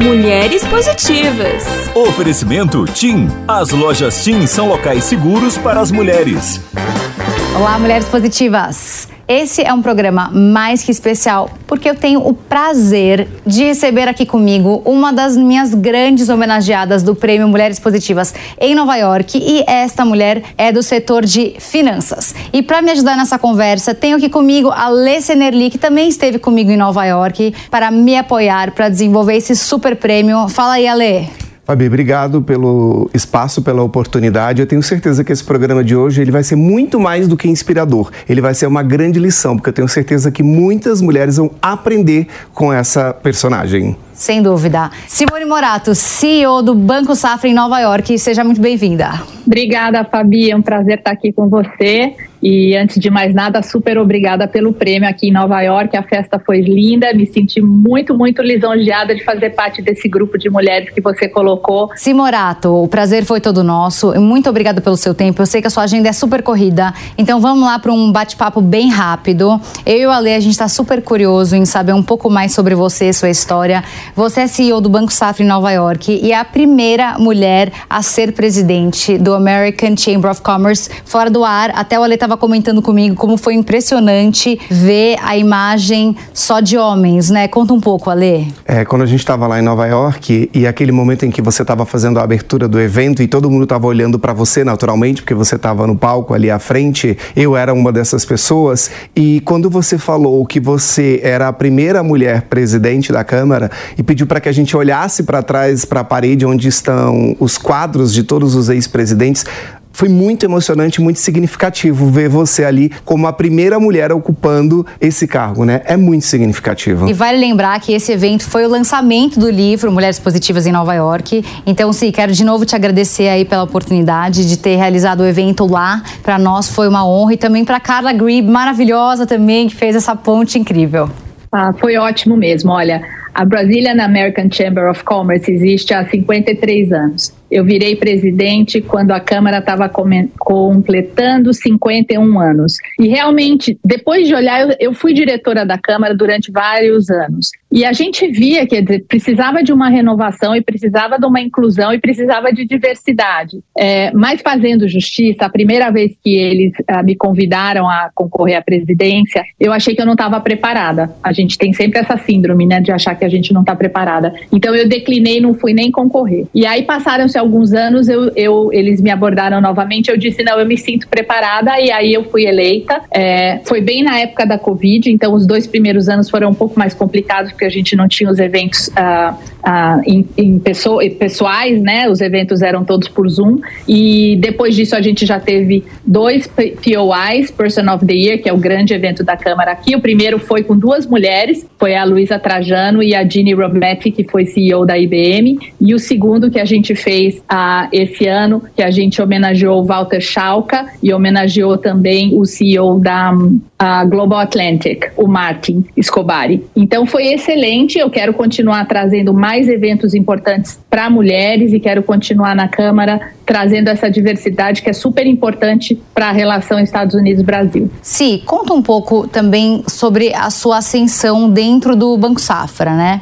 Mulheres Positivas. Oferecimento TIM. As lojas TIM são locais seguros para as mulheres. Olá, Mulheres Positivas. Esse é um programa mais que especial porque eu tenho o prazer de receber aqui comigo uma das minhas grandes homenageadas do Prêmio Mulheres Positivas em Nova York e esta mulher é do setor de finanças. E para me ajudar nessa conversa, tenho aqui comigo a Lê Senerli, que também esteve comigo em Nova York para me apoiar para desenvolver esse super prêmio. Fala aí, Alê. Fabi, obrigado pelo espaço, pela oportunidade. Eu tenho certeza que esse programa de hoje ele vai ser muito mais do que inspirador. Ele vai ser uma grande lição, porque eu tenho certeza que muitas mulheres vão aprender com essa personagem. Sem dúvida. Simone Morato, CEO do Banco Safra em Nova York, seja muito bem-vinda. Obrigada, Fabi. É um prazer estar aqui com você. E antes de mais nada, super obrigada pelo prêmio aqui em Nova York. A festa foi linda, me senti muito, muito lisonjeada de fazer parte desse grupo de mulheres que você colocou. Simorato, o prazer foi todo nosso. Muito obrigada pelo seu tempo. Eu sei que a sua agenda é super corrida, então vamos lá para um bate-papo bem rápido. Eu e o Ale, a gente está super curioso em saber um pouco mais sobre você, sua história. Você é CEO do Banco Safra em Nova York e é a primeira mulher a ser presidente do American Chamber of Commerce fora do ar. Até o Ale estava comentando comigo como foi impressionante ver a imagem só de homens, né? Conta um pouco, Ale. É, quando a gente estava lá em Nova York e aquele momento em que você estava fazendo a abertura do evento e todo mundo estava olhando para você naturalmente, porque você estava no palco ali à frente, eu era uma dessas pessoas. E quando você falou que você era a primeira mulher presidente da Câmara e pediu para que a gente olhasse para trás, para a parede onde estão os quadros de todos os ex-presidentes, foi muito emocionante, muito significativo ver você ali como a primeira mulher ocupando esse cargo, né? É muito significativo. E vale lembrar que esse evento foi o lançamento do livro Mulheres Positivas em Nova York. Então, sim, quero de novo te agradecer aí pela oportunidade de ter realizado o evento lá. Para nós foi uma honra e também para Carla Grebe, maravilhosa também, que fez essa ponte incrível. Ah, foi ótimo mesmo. Olha, a Brazilian American Chamber of Commerce existe há 53 anos. Eu virei presidente quando a Câmara estava completando 51 anos. E realmente, depois de olhar, eu, fui diretora da Câmara durante vários anos. E a gente via, quer dizer, precisava de uma renovação e precisava de uma inclusão e precisava de diversidade. É, mas fazendo justiça, a primeira vez que eles ah, me convidaram a concorrer à presidência, eu achei que eu não estava preparada. A gente tem sempre essa síndrome, né, de achar que a gente não está preparada. Então eu declinei, não fui nem concorrer. E aí passaram-se alguns anos, eu, eu, eles me abordaram novamente. Eu disse: não, eu me sinto preparada. E aí eu fui eleita. É, foi bem na época da Covid, então os dois primeiros anos foram um pouco mais complicados, porque a gente não tinha os eventos uh, uh, em, em pessoa, pessoais, né? Os eventos eram todos por Zoom. E depois disso, a gente já teve dois POIs, Person of the Year, que é o grande evento da Câmara aqui. O primeiro foi com duas mulheres, foi a Luísa Trajano e a Ginny Rometty, que foi CEO da IBM. E o segundo que a gente fez fez ah, esse ano, que a gente homenageou o Walter Schalka e homenageou também o CEO da a Global Atlantic, o Martin Escobari. Então foi excelente. Eu quero continuar trazendo mais eventos importantes para mulheres e quero continuar na Câmara trazendo essa diversidade que é super importante para a relação Estados Unidos-Brasil. Sim, conta um pouco também sobre a sua ascensão dentro do Banco Safra, né?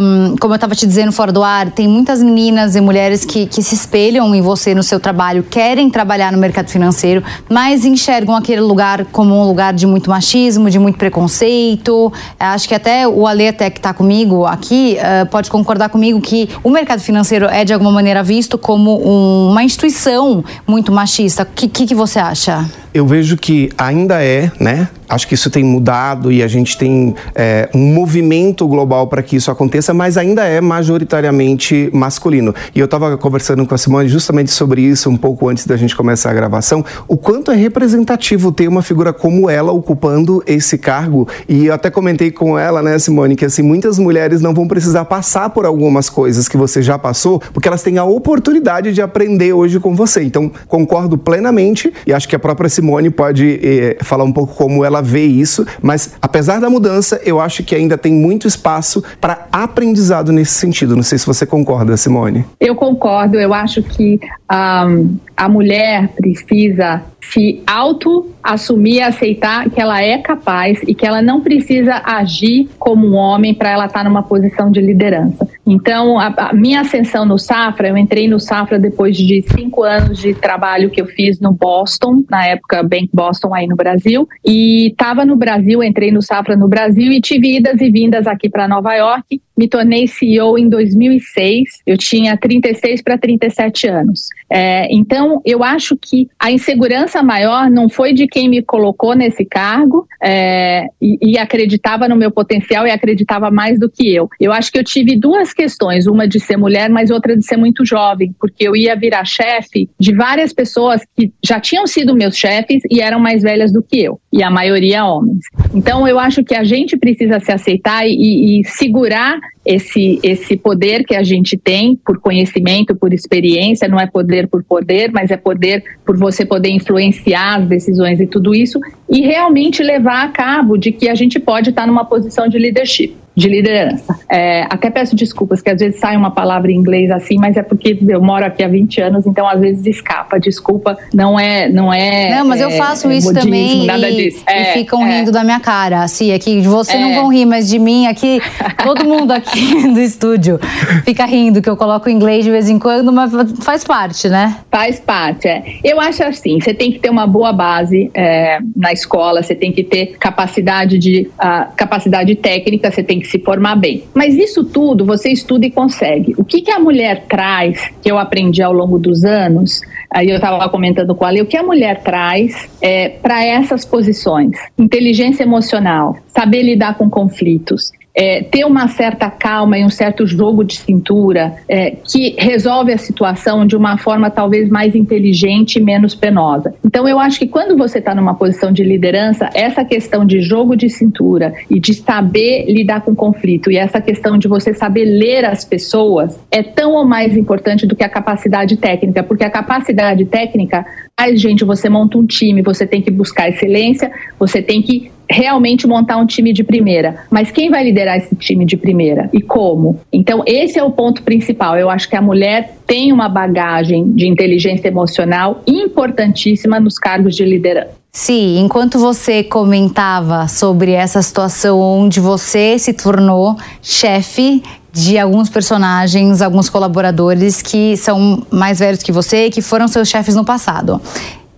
Um, como eu estava te dizendo fora do ar, tem muitas meninas e mulheres que, que se espelham em você no seu trabalho, querem trabalhar no mercado financeiro, mas enxergam aquele lugar como um lugar de muito machismo, de muito preconceito. Acho que até o Ale até que está comigo aqui uh, pode concordar comigo que o mercado financeiro é de alguma maneira visto como um, uma instituição muito machista. O que, que, que você acha? Eu vejo que ainda é, né? Acho que isso tem mudado e a gente tem é, um movimento global para que isso aconteça, mas ainda é majoritariamente masculino. E eu estava conversando com a Simone justamente sobre isso um pouco antes da gente começar a gravação, o quanto é representativo ter uma figura como ela ocupando esse cargo. E eu até comentei com ela, né, Simone, que assim, muitas mulheres não vão precisar passar por algumas coisas que você já passou, porque elas têm a oportunidade de aprender hoje com você. Então, concordo plenamente e acho que a própria Simone pode eh, falar um pouco como ela vê isso, mas apesar da mudança, eu acho que ainda tem muito espaço para aprendizado nesse sentido. Não sei se você concorda, Simone. Eu concordo. Eu acho que um, a mulher precisa se auto-assumir, aceitar que ela é capaz e que ela não precisa agir como um homem para ela estar tá numa posição de liderança. Então, a, a, minha ascensão no Safra, eu entrei no Safra depois de cinco anos de trabalho que eu fiz no Boston, na época Bank Boston aí no Brasil, e estava no Brasil, entrei no Safra no Brasil e tive idas e vindas aqui para Nova York me tornei CEO em 2006, eu tinha 36 para 37 anos. É, então, eu acho que a insegurança maior não foi de quem me colocou nesse cargo é, e, e, acreditava no meu potencial e acreditava mais do que eu. Eu acho que eu tive duas questões, uma de ser mulher, mas outra de ser muito jovem, porque eu ia virar chefe de várias pessoas que já tinham sido meus chefes e eram mais velhas do que eu, e a maioria homens. Então, eu acho que a gente precisa se aceitar e, e segurar esse, esse poder que a gente tem por conhecimento, por experiência, não é poder por poder, mas é poder por você poder influenciar as decisões e tudo isso, e realmente levar a cabo de que a gente pode estar numa posição de leadership de liderança. É, até peço desculpas, que às vezes sai uma palavra em inglês assim, mas é porque eu moro aqui há 20 anos, então às vezes escapa. Desculpa, não é. Não, é, não mas eu é, faço é, isso modismo, também. Nada e, disso. e é, ficam é. rindo da minha cara. Assim, aqui, de você não vão rir, mas de mim aqui, todo mundo aqui do estúdio fica rindo, que eu coloco inglês de vez em quando, mas faz parte, né? Faz parte, é. Eu acho assim, você tem que ter uma boa base na escola, você tem que ter capacidade de uh, capacidade técnica, você tem que se formar bem. Mas isso tudo você estuda e consegue. O que, que a mulher traz, que eu aprendi ao longo dos anos, aí eu estava comentando com a Lê, o que a mulher traz é, para essas posições? Inteligência emocional, saber lidar com conflitos, é, ter uma certa calma e um certo jogo de cintura é, que resolve a situação de uma forma talvez mais inteligente e menos penosa. Então, eu acho que quando você está numa posição de liderança, essa questão de jogo de cintura e de saber lidar com conflito e essa questão de você saber ler as pessoas é tão ou mais importante do que a capacidade técnica, porque a capacidade técnica faz, gente, você monta um time, você tem que buscar excelência, você tem que realmente montar um time de primeira. Mas quem vai liderar esse time de primeira e como? Então, esse é o ponto principal. Eu acho que a mulher tem uma bagagem de inteligência emocional importantíssima nos cargos de liderança. Sim, enquanto você comentava sobre essa situação onde você se tornou chefe de alguns personagens, alguns colaboradores que são mais velhos que você, que foram seus chefes no passado.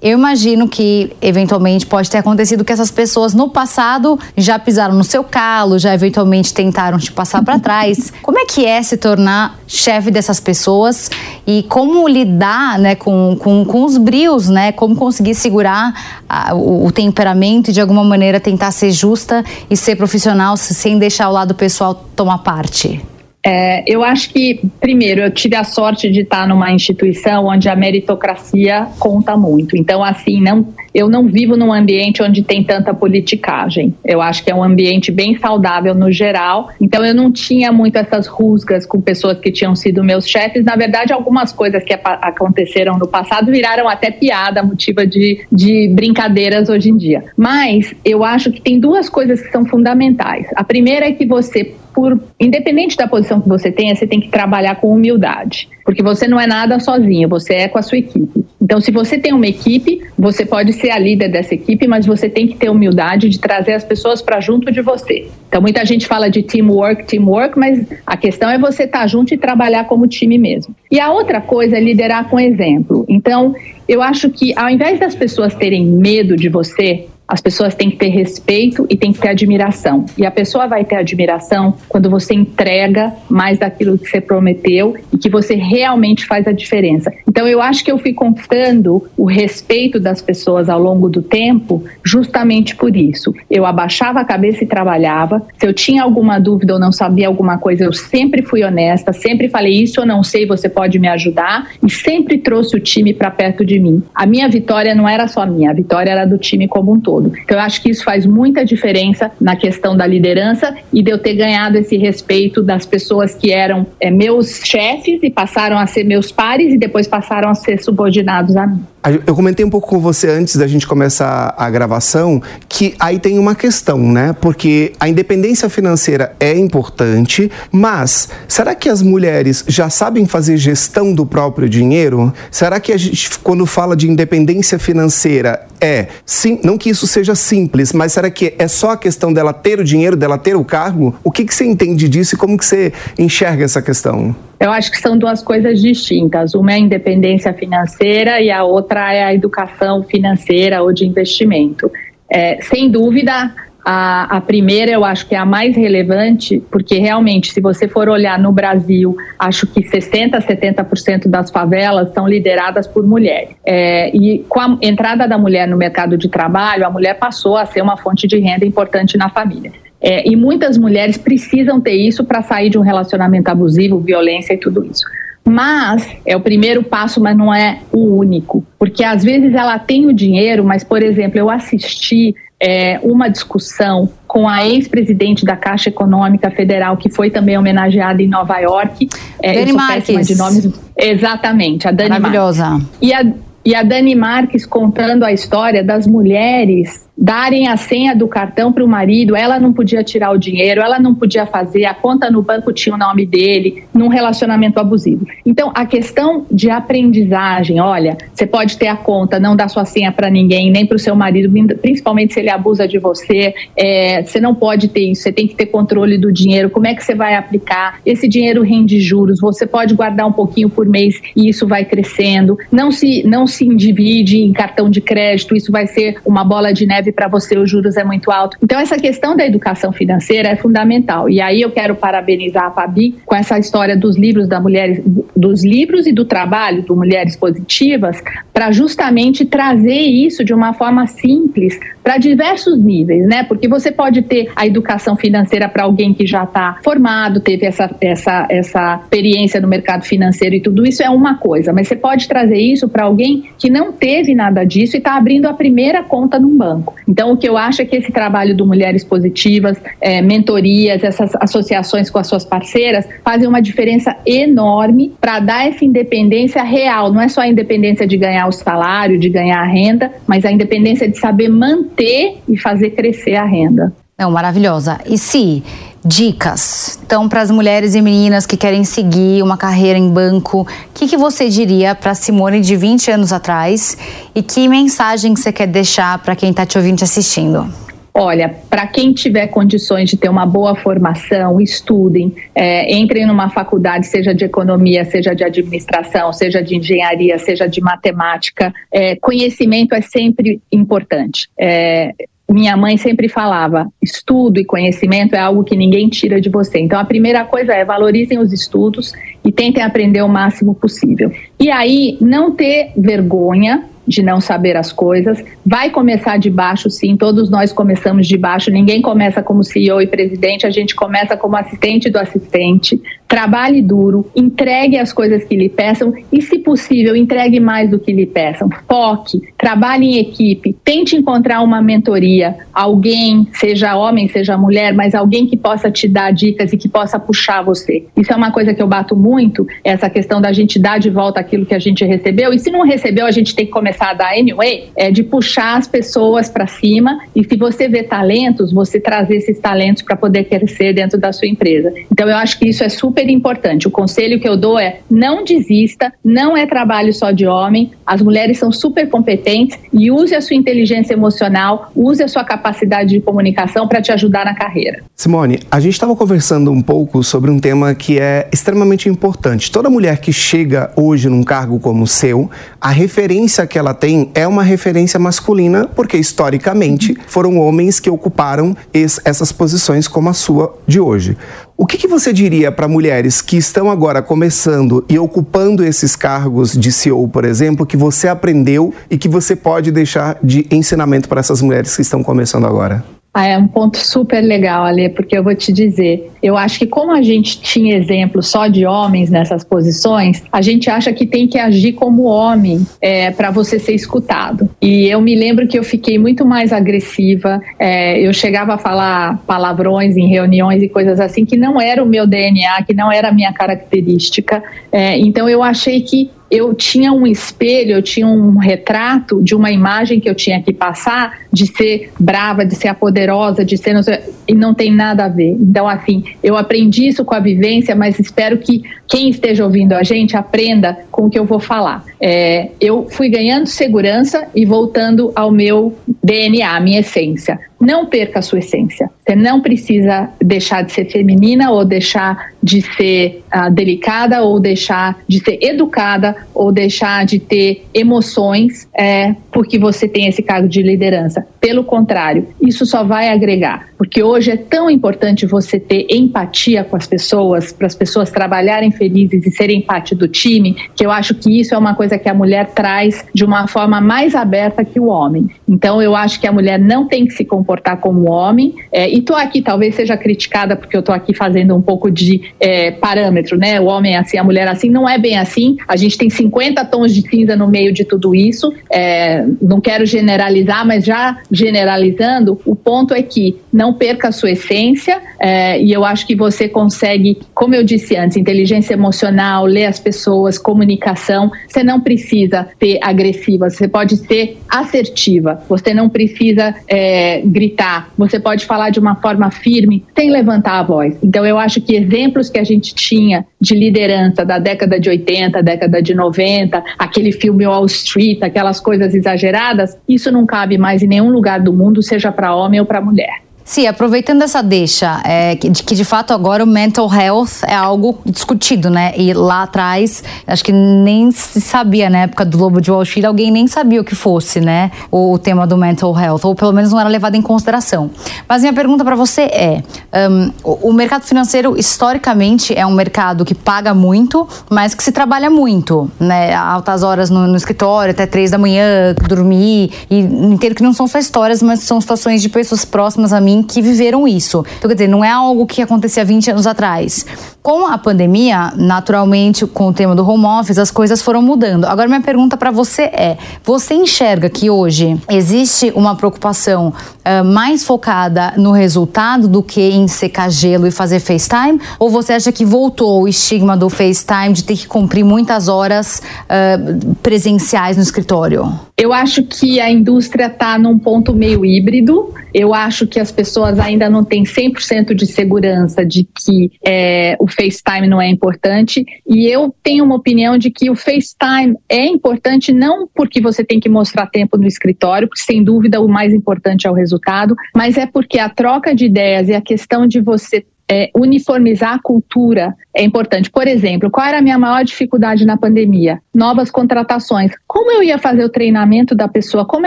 Eu imagino que, eventualmente, pode ter acontecido que essas pessoas no passado já pisaram no seu calo, já eventualmente tentaram te passar para trás. Como é que é se tornar chefe dessas pessoas e como lidar né, com, com, com os brios, né? Como conseguir segurar a, o, o, temperamento e, de alguma maneira, tentar ser justa e ser profissional sem deixar o lado pessoal tomar parte? É, eu acho que, primeiro, eu tive a sorte de estar numa instituição onde a meritocracia conta muito. Então, assim, não, eu não vivo num ambiente onde tem tanta politicagem. Eu acho que é um ambiente bem saudável no geral. Então, eu não tinha muito essas rusgas com pessoas que tinham sido meus chefes. Na verdade, algumas coisas que aconteceram no passado viraram até piada, motiva de, de brincadeiras hoje em dia. Mas eu acho que tem duas coisas que são fundamentais. A primeira é que você por independente da posição que você tenha, você tem que trabalhar com humildade, porque você não é nada sozinho, você é com a sua equipe. Então, se você tem uma equipe, você pode ser a líder dessa equipe, mas você tem que ter humildade de trazer as pessoas para junto de você. Então, muita gente fala de teamwork, teamwork, mas a questão é você estar tá junto e trabalhar como time mesmo. E a outra coisa é liderar com exemplo. Então, eu acho que ao invés das pessoas terem medo de você, as pessoas têm que ter respeito e têm que ter admiração. E a pessoa vai ter admiração quando você entrega mais daquilo que você prometeu e que você realmente faz a diferença. Então eu acho que eu fui conquistando o respeito das pessoas ao longo do tempo justamente por isso. Eu abaixava a cabeça e trabalhava. Se eu tinha alguma dúvida ou não sabia alguma coisa, eu sempre fui honesta, sempre falei isso eu não sei, você pode me ajudar e sempre trouxe o time para perto de mim. A minha vitória não era só minha, a vitória era do time como um todo todo. Então, eu acho que isso faz muita diferença na questão da liderança e de eu ter ganhado esse respeito das pessoas que eram é, meus chefes e passaram a ser meus pares e depois passaram a ser subordinados a mim. Eu comentei um pouco com você antes da gente começar a gravação que aí tem uma questão, né? Porque a independência financeira é importante, mas será que as mulheres já sabem fazer gestão do próprio dinheiro? Será que a gente, quando fala de independência financeira, é sim, não que isso seja simples, mas será que é só a questão dela ter o dinheiro, dela ter o cargo? O que, que você entende disso e como que você enxerga essa questão? Eu acho que são duas coisas distintas. Uma é a independência financeira e a outra é a educação financeira ou de investimento. É, sem dúvida, a, a, primeira eu acho que é a mais relevante, porque realmente, se você for olhar no Brasil, acho que 60%, 70% das favelas são lideradas por mulheres. É, e com a entrada da mulher no mercado de trabalho, a mulher passou a ser uma fonte de renda importante na família. É, e muitas mulheres precisam ter isso para sair de um relacionamento abusivo, violência e tudo isso. Mas é o primeiro passo, mas não é o único. Porque às vezes ela tem o dinheiro, mas, por exemplo, eu assisti é, uma discussão com a ex-presidente da Caixa Econômica Federal, que foi também homenageada em Nova York. É, Dani Marques. De nomes. Exatamente, a Dani Maravilhosa. Marques. E a, e a Dani Marques contando a história das mulheres darem a senha do cartão para o marido, ela não podia tirar o dinheiro, ela não podia fazer, a conta no banco tinha o nome dele, num relacionamento abusivo. Então, a questão de aprendizagem, olha, você pode ter a conta, não dar sua senha para ninguém, nem para o seu marido, principalmente se ele abusa de você, é, você não pode ter isso, você tem que ter controle do dinheiro, como é que você vai aplicar, esse dinheiro rende juros, você pode guardar um pouquinho por mês e isso vai crescendo, não se, não se divide em cartão de crédito, isso vai ser uma bola de neve para você os juros é muito alto. Então essa questão da educação financeira é fundamental. E aí eu quero parabenizar a Fabi com essa história dos livros da mulheres, dos livros e do trabalho do Mulheres Positivas, para justamente trazer isso de uma forma simples para diversos níveis, né? Porque você pode ter a educação financeira para alguém que já está formado, teve essa, essa, essa experiência no mercado financeiro e tudo isso é uma coisa, mas você pode trazer isso para alguém que não teve nada disso e está abrindo a primeira conta num banco. Então, o que eu acho é que esse trabalho do Mulheres Positivas, é, mentorias, essas associações com as suas parceiras, fazem uma diferença enorme para dar essa independência real. Não é só a independência de ganhar o salário, de ganhar a renda, mas a independência de saber manter e fazer crescer a renda. Não, maravilhosa. E se dicas. Então, para as mulheres e meninas que querem seguir uma carreira em banco, o que, que você diria para Simone de 20 anos atrás e que mensagem você quer deixar para quem está te ouvindo e assistindo? Olha, para quem tiver condições de ter uma boa formação, estudem, é, entrem numa faculdade, seja de economia, seja de administração, seja de engenharia, seja de matemática. É, conhecimento é sempre importante. É, minha mãe sempre falava: estudo e conhecimento é algo que ninguém tira de você. Então, a primeira coisa é valorizem os estudos e tentem aprender o máximo possível. E aí, não ter vergonha de não saber as coisas. Vai começar de baixo, sim, todos nós começamos de baixo. Ninguém começa como CEO e presidente, a gente começa como assistente do assistente. Trabalhe duro, entregue as coisas que lhe peçam e, se possível, entregue mais do que lhe peçam. Foque, trabalhe em equipe, tente encontrar uma mentoria, alguém, seja homem, seja mulher, mas alguém que possa te dar dicas e que possa puxar você. Isso é uma coisa que eu bato muito, essa questão da gente dar de volta aquilo que a gente recebeu. E se não recebeu, a gente tem que começar a dar anyway, é de puxar as pessoas para cima e se você vê talentos, você trazer esses talentos para poder crescer dentro da sua empresa. Então eu acho que isso é super importante. O conselho que eu dou é não desista, não é trabalho só de homem, as mulheres são super competentes e use a sua inteligência emocional, use a sua capacidade de comunicação para te ajudar na carreira. Simone, a gente estava conversando um pouco sobre um tema que é extremamente importante. Toda mulher que chega hoje num cargo como o seu, a referência que ela tem é uma referência masculina, porque historicamente foram homens que ocuparam es, essas posições como a sua de hoje. O que, que você diria para mulheres que estão agora começando e ocupando esses cargos de CEO, por exemplo, que você aprendeu e que você pode deixar de ensinamento para essas mulheres que estão começando agora? Ah, é um ponto super legal, Ale, porque eu vou te dizer, Eu acho que como a gente tinha exemplo só de homens nessas posições, a gente acha que tem que agir como homem é, para você ser escutado. E eu me lembro que eu fiquei muito mais agressiva. É, eu chegava a falar palavrões em reuniões e coisas assim que não era o meu DNA, que não era a minha característica. É, então eu achei que eu tinha um espelho, eu tinha um retrato de uma imagem que eu tinha que passar de ser brava, de ser a poderosa, de ser. Não sei, e não tem nada a ver. Então, assim, eu aprendi isso com a vivência, mas espero que quem esteja ouvindo a gente aprenda com o que eu vou falar. É, eu fui ganhando segurança e voltando ao meu DNA, minha essência. Não perca a sua essência. Você não precisa deixar de ser feminina ou deixar de ser uh, delicada ou deixar de ser educada ou deixar de ter emoções é, porque você tem esse cargo de liderança. Pelo contrário, isso só vai agregar, porque hoje é tão importante você ter empatia com as pessoas, para as pessoas trabalharem felizes e serem parte do time, que eu acho que isso é uma coisa que a mulher traz de uma forma mais aberta que o homem. Então, eu acho que a mulher não tem que se comportar como homem. É, e estou aqui, talvez seja criticada porque eu estou aqui fazendo um pouco de é, parâmetro, né? O homem é assim, a mulher é assim. Não é bem assim. A gente tem 50 tons de cinza no meio de tudo isso. É, não quero generalizar, mas já generalizando, o ponto é que não perca a sua essência. É, e eu acho que você consegue, como eu disse antes, inteligência emocional, ler as pessoas, comunicação. Você não precisa ser agressiva, você pode ser assertiva. Você não precisa é, gritar. Você pode falar de uma forma firme, sem levantar a voz. Então, eu acho que exemplos que a gente tinha de liderança da década de 80, década de 90, aquele filme Wall Street, aquelas coisas exageradas, isso não cabe mais em nenhum lugar do mundo, seja para homem ou para mulher. Sim, aproveitando essa deixa, é, de, que de fato agora o mental health é algo discutido, né? E lá atrás, acho que nem se sabia, na época do Lobo de Wall Street, alguém nem sabia o que fosse, né? O, o tema do mental health, ou pelo menos não era levado em consideração. Mas minha pergunta para você é: um, o, mercado financeiro, historicamente, é um mercado que paga muito, mas que se trabalha muito, né? Altas horas no, no escritório, até três da manhã, dormir, e entendo que não são só histórias, mas são situações de pessoas próximas a mim que viveram isso. Então, quer dizer, não é algo que acontecia 20 anos atrás. Com a pandemia, naturalmente, com o tema do home office, as coisas foram mudando. Agora, minha pergunta para você é: você enxerga que hoje existe uma preocupação uh, mais focada no resultado do que em secar gelo e fazer FaceTime? Ou você acha que voltou o estigma do FaceTime de ter que cumprir muitas horas uh, presenciais no escritório? Eu acho que a indústria está num ponto meio híbrido. Eu acho que as pessoas ainda não têm 100% de segurança de que é, o FaceTime não é importante. E eu tenho uma opinião de que o FaceTime é importante não porque você tem que mostrar tempo no escritório, porque sem dúvida o mais importante é o resultado, mas é porque a troca de ideias e a questão de você é, uniformizar a cultura é importante. Por exemplo, qual era a minha maior dificuldade na pandemia? Novas contratações. Como eu ia fazer o treinamento da pessoa? Como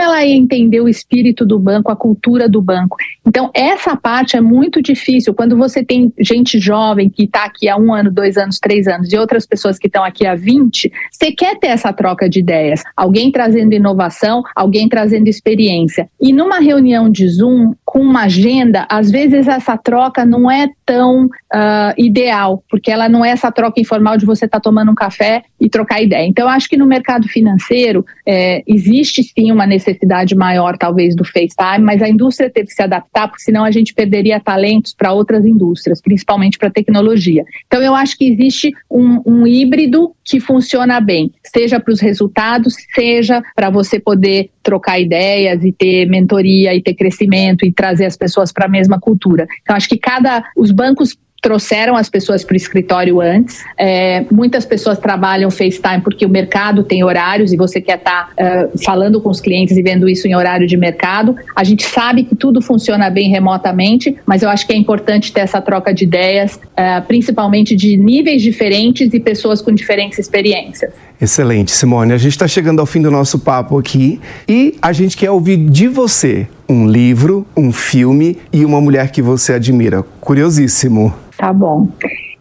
ela ia entender o espírito do banco, a cultura do banco? Então, essa parte é muito difícil. Quando você tem gente jovem que está aqui há um ano, dois anos, três anos, e outras pessoas que estão aqui há 20, você quer ter essa troca de ideias. Alguém trazendo inovação, alguém trazendo experiência. E numa reunião de Zoom, com uma agenda, às vezes essa troca não é tão uh, ideal, porque ela não é essa troca informal de você estar tá tomando um café e trocar ideia. Então, acho que no mercado financeiro é, existe sim uma necessidade maior, talvez, do FaceTime, mas a indústria teve que se adaptar, porque senão a gente perderia talentos para outras indústrias, principalmente para tecnologia. Então, eu acho que existe um, um híbrido que funciona bem, seja para os resultados, seja para você poder trocar ideias e ter mentoria e ter crescimento e trazer as pessoas para a mesma cultura. Então, acho que cada. Os bancos trouxeram as pessoas para o escritório antes. É, muitas pessoas trabalham FaceTime porque o mercado tem horários e você quer estar tá, uh, falando com os clientes e vendo isso em horário de mercado. A gente sabe que tudo funciona bem remotamente, mas eu acho que é importante ter essa troca de ideias, uh, principalmente de níveis diferentes e pessoas com diferentes experiências. Excelente, Simone. A gente está chegando ao fim do nosso papo aqui e a gente quer ouvir de você um livro, um filme e uma mulher que você admira. Curiosíssimo. Tá bom.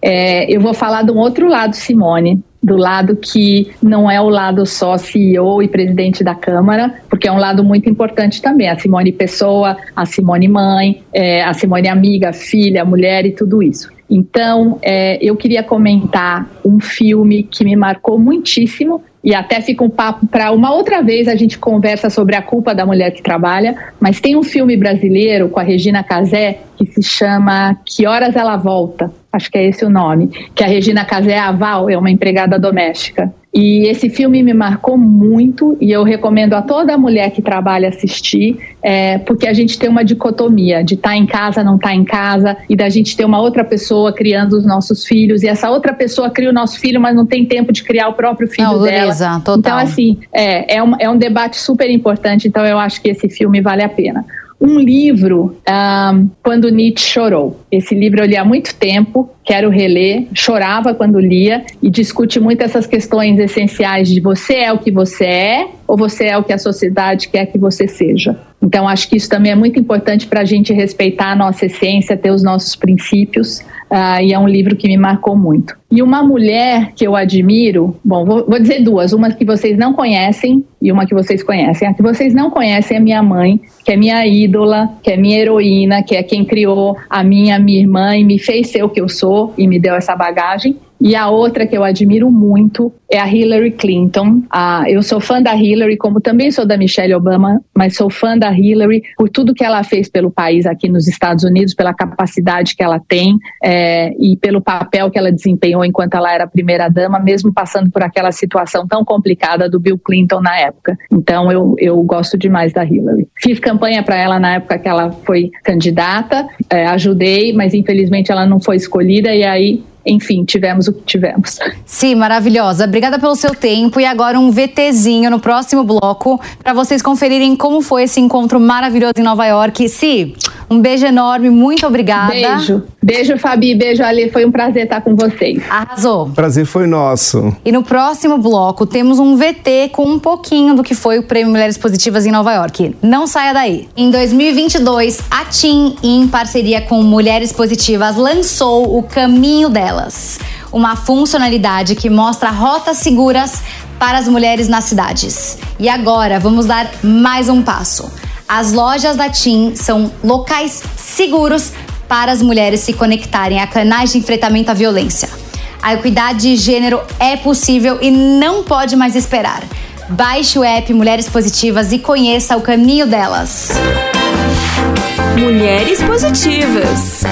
É, eu vou falar um outro lado, Simone, do lado que não é o lado só CEO e presidente da Câmara, porque é um lado muito importante também. A Simone Pessoa, a Simone mãe, é, a Simone amiga, filha, mulher e tudo isso. Então, é, eu queria comentar um filme que me marcou muitíssimo, e até fica um papo para uma outra vez a gente conversa sobre a culpa da mulher que trabalha, mas tem um filme brasileiro com a Regina Casé que se chama Que Horas Ela Volta, acho que é esse o nome, que a Regina Casé Aval é uma empregada doméstica. E esse filme me marcou muito e eu recomendo a toda mulher que trabalha assistir, é, porque a gente tem uma dicotomia de estar tá em casa, não estar tá em casa, e da gente ter uma outra pessoa criando os nossos filhos, e essa outra pessoa cria o nosso filho, mas não tem tempo de criar o próprio filho não, dela. Beleza, total. Então, assim, é, é, um, é um debate super importante, então eu acho que esse filme vale a pena um livro um, Quando Nietzsche Chorou. Esse livro eu li há muito tempo, quero reler, chorava quando lia e discute muito essas questões essenciais de você é o que você é ou você é o que a sociedade quer que você seja. Então, acho que isso também é muito importante para a gente respeitar a nossa essência, ter os nossos princípios, uh, e é um livro que me marcou muito. E uma mulher que eu admiro, bom, vou, vou, dizer duas, uma que vocês não conhecem e uma que vocês conhecem. A que vocês não conhecem é minha mãe, que é minha ídola, que é minha heroína, que é quem criou a minha, minha irmã e me fez ser o que eu sou e me deu essa bagagem. E a outra que eu admiro muito é a Hillary Clinton. Ah, eu sou fã da Hillary, como também sou da Michelle Obama, mas sou fã da Hillary por tudo que ela fez pelo país aqui nos Estados Unidos, pela capacidade que ela tem é, e pelo papel que ela desempenhou enquanto ela era primeira-dama, mesmo passando por aquela situação tão complicada do Bill Clinton na época. Então eu, eu gosto demais da Hillary. Fiz campanha para ela na época que ela foi candidata, é, ajudei, mas infelizmente ela não foi escolhida e aí enfim, tivemos o que tivemos. Sim, maravilhosa. Obrigada pelo seu tempo e agora um VTzinho no próximo bloco para vocês conferirem como foi esse encontro maravilhoso em Nova York. Si, um beijo enorme, muito obrigada. Beijo. Beijo, Fabi. Beijo, Ali. Foi um prazer estar com vocês. Arrasou. Prazer foi nosso. E no próximo bloco temos um VT com um pouquinho do que foi o Prêmio Mulheres Positivas em Nova York. Não saia daí. Em 2022, a TIM, em parceria com Mulheres Positivas, lançou o Caminho Uma funcionalidade que mostra rotas seguras para as mulheres nas cidades. E agora vamos dar mais um passo as lojas da TIM são locais seguros para as mulheres se conectarem a canais de enfrentamento à violência. A equidade de gênero é possível e não pode mais esperar. Baixe o app Mulheres Positivas e conheça o caminho delas. Mulheres Positivas.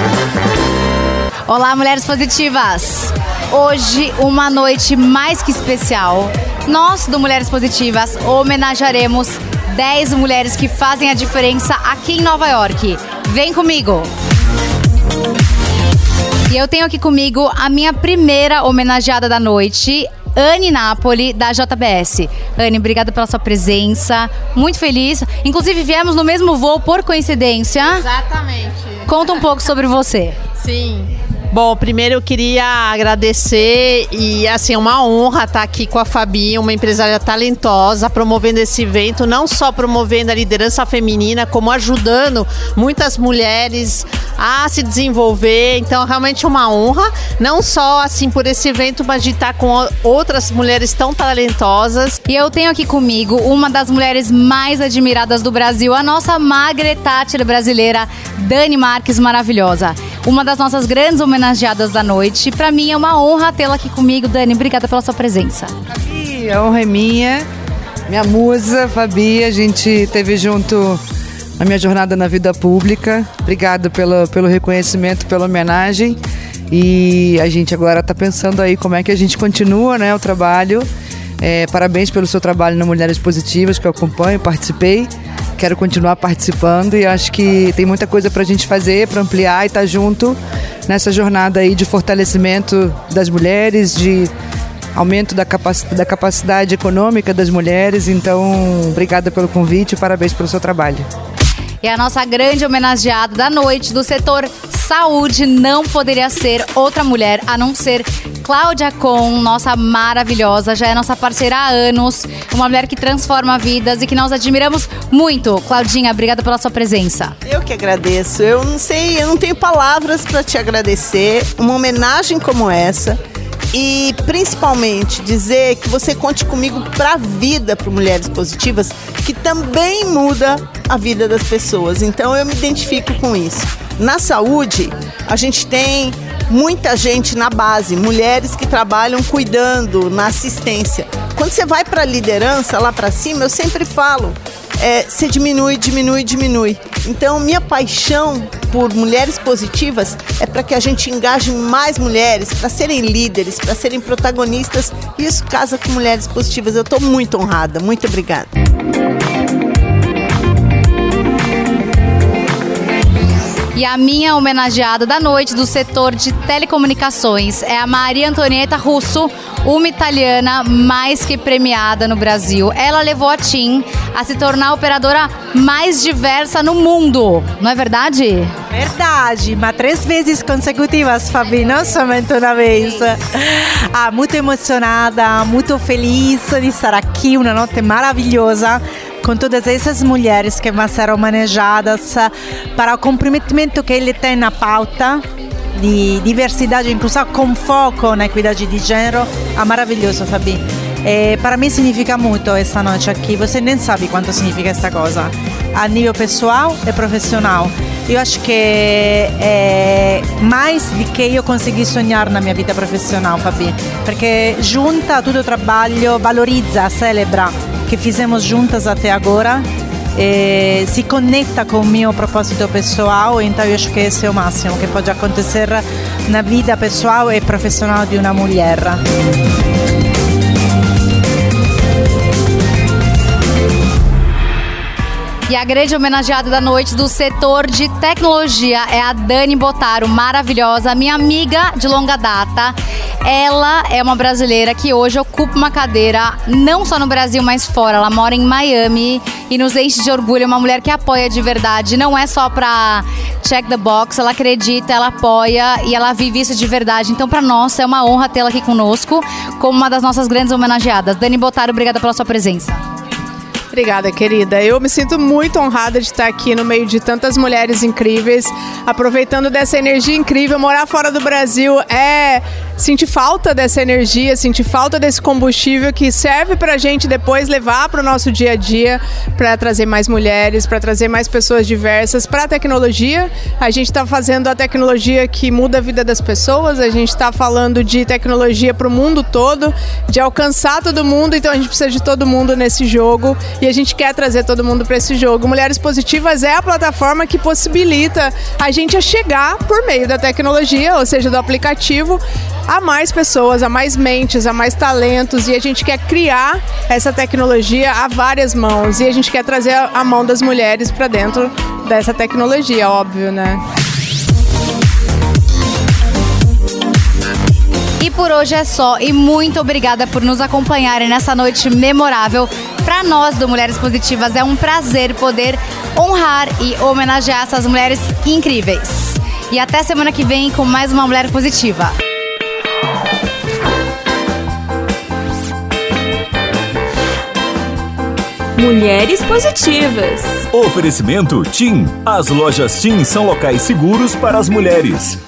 Olá, mulheres positivas! Hoje, uma noite mais que especial. Nós, do Mulheres Positivas, homenagearemos 10 mulheres que fazem a diferença aqui em Nova York. Vem comigo! E eu tenho aqui comigo a minha primeira homenageada da noite, Anne Napoli, da JBS. Anne, obrigada pela sua presença. Muito feliz. Inclusive, viemos no mesmo voo por coincidência. Exatamente. Conta um pouco sobre você. Sim. Bom, primeiro eu queria agradecer e assim, é uma honra estar aqui com a Fabi, uma empresária talentosa, promovendo esse evento, não só promovendo a liderança feminina, como ajudando muitas mulheres a se desenvolver. Então, realmente é uma honra, não só assim por esse evento, mas de estar com outras mulheres tão talentosas. E eu tenho aqui comigo uma das mulheres mais admiradas do Brasil, a nossa Magre Tátira brasileira, Dani Marques, maravilhosa. Uma das nossas grandes homenageadas da noite. Para mim é uma honra tê-la aqui comigo, Dani. Obrigada pela sua presença. Fabi, a honra é minha. Minha musa, Fabi, a gente teve junto na minha jornada na vida pública. Obrigado pelo, pelo reconhecimento, pela homenagem. E a gente agora está pensando aí como é que a gente continua né, o trabalho. É, parabéns pelo seu trabalho no Mulheres Positivas, que eu acompanho, participei. Quero continuar participando e acho que tem muita coisa para a gente fazer, para ampliar e estar tá junto nessa jornada aí de fortalecimento das mulheres, de aumento da da capacidade econômica das mulheres. Então, obrigada pelo convite e parabéns pelo seu trabalho. E a nossa grande homenageada da noite do setor saúde não poderia ser outra mulher a não ser Cláudia Com, nossa maravilhosa, já é nossa parceira há anos, uma mulher que transforma vidas e que nós admiramos muito. Claudinha, obrigada pela sua presença. Eu que agradeço. Eu não sei, eu não tenho palavras para te agradecer. Uma homenagem como essa e principalmente dizer que você conte comigo para a vida para Mulheres Positivas, que também muda a vida das pessoas. Então eu me identifico com isso. Na saúde, a gente tem muita gente na base, mulheres que trabalham cuidando, na assistência. Quando você vai para a liderança, lá para cima, eu sempre falo, é, diminui, diminui, diminui. Então, minha paixão por mulheres positivas é para que a gente engaje mais mulheres, para serem líderes, para serem protagonistas. E isso casa com mulheres positivas. Eu estou muito honrada. Muito obrigada. E a minha homenageada da noite do setor de telecomunicações é a Maria Antonieta Russo, uma italiana mais que premiada no Brasil. Ela levou a TIM a se tornar a operadora mais diversa no mundo, não é verdade? Verdade, mas três vezes consecutivas, Fabi, não somente uma vez. Ah, muito emocionada, muito feliz de estar aqui, uma noite maravilhosa com todas essas mulheres que vão ser manejadas para o comprometimento que ele tem na pauta di diversità inclusa con foco na equidade de gênero. Ah, maravilhoso, Fabi. E para mim significa muito essa noite aqui. Você nem sabe quanto significa essa coisa. A nível pessoal e profissional. Eu acho que é mais do que eu consegui sonhar na minha vida profissional, Fabi. Porque junta todo o trabalho, valorizza, celebra que fizemos juntas até agora e si connetta com o meu propósito pessoal, então eu acho que esse é o máximo que pode acontecer na vida pessoal e profissional de uma mulher. E a grande homenageada da noite do setor de tecnologia é a Dani Botaro, maravilhosa, minha amiga de longa data. Ela é uma brasileira que hoje ocupa uma cadeira não só no Brasil, mas fora. Ela mora em Miami e nos enche de orgulho. É uma mulher que apoia de verdade. Não é só pra check the box, ela acredita, ela apoia e ela vive isso de verdade. Então, para nós, é uma honra tê-la aqui conosco como uma das nossas grandes homenageadas. Dani Botaro, obrigada pela sua presença. Obrigada, querida. Eu me sinto muito honrada de estar aqui no meio de tantas mulheres incríveis, aproveitando dessa energia incrível. Morar fora do Brasil é sentir falta dessa energia, sentir falta desse combustível que serve para a gente depois levar para o nosso dia a dia, para trazer mais mulheres, para trazer mais pessoas diversas para a tecnologia. A gente está fazendo a tecnologia que muda a vida das pessoas, a gente está falando de tecnologia para o mundo todo, de alcançar todo mundo, então a gente precisa de todo mundo nesse jogo e a gente quer trazer todo mundo para esse jogo. Mulheres Positivas é a plataforma que possibilita a gente a chegar por meio da tecnologia, ou seja, do aplicativo, a mais pessoas, a mais mentes, a mais talentos e a gente quer criar essa tecnologia a várias mãos e a gente quer trazer a mão das mulheres para dentro dessa tecnologia, óbvio, né? E por hoje é só. E muito obrigada por nos acompanharem nessa noite memorável. Para nós do Mulheres Positivas é um prazer poder honrar e homenagear essas mulheres incríveis. E até semana que vem com mais uma Mulher Positiva. Mulheres Positivas. Oferecimento TIM. As lojas TIM são locais seguros para as mulheres.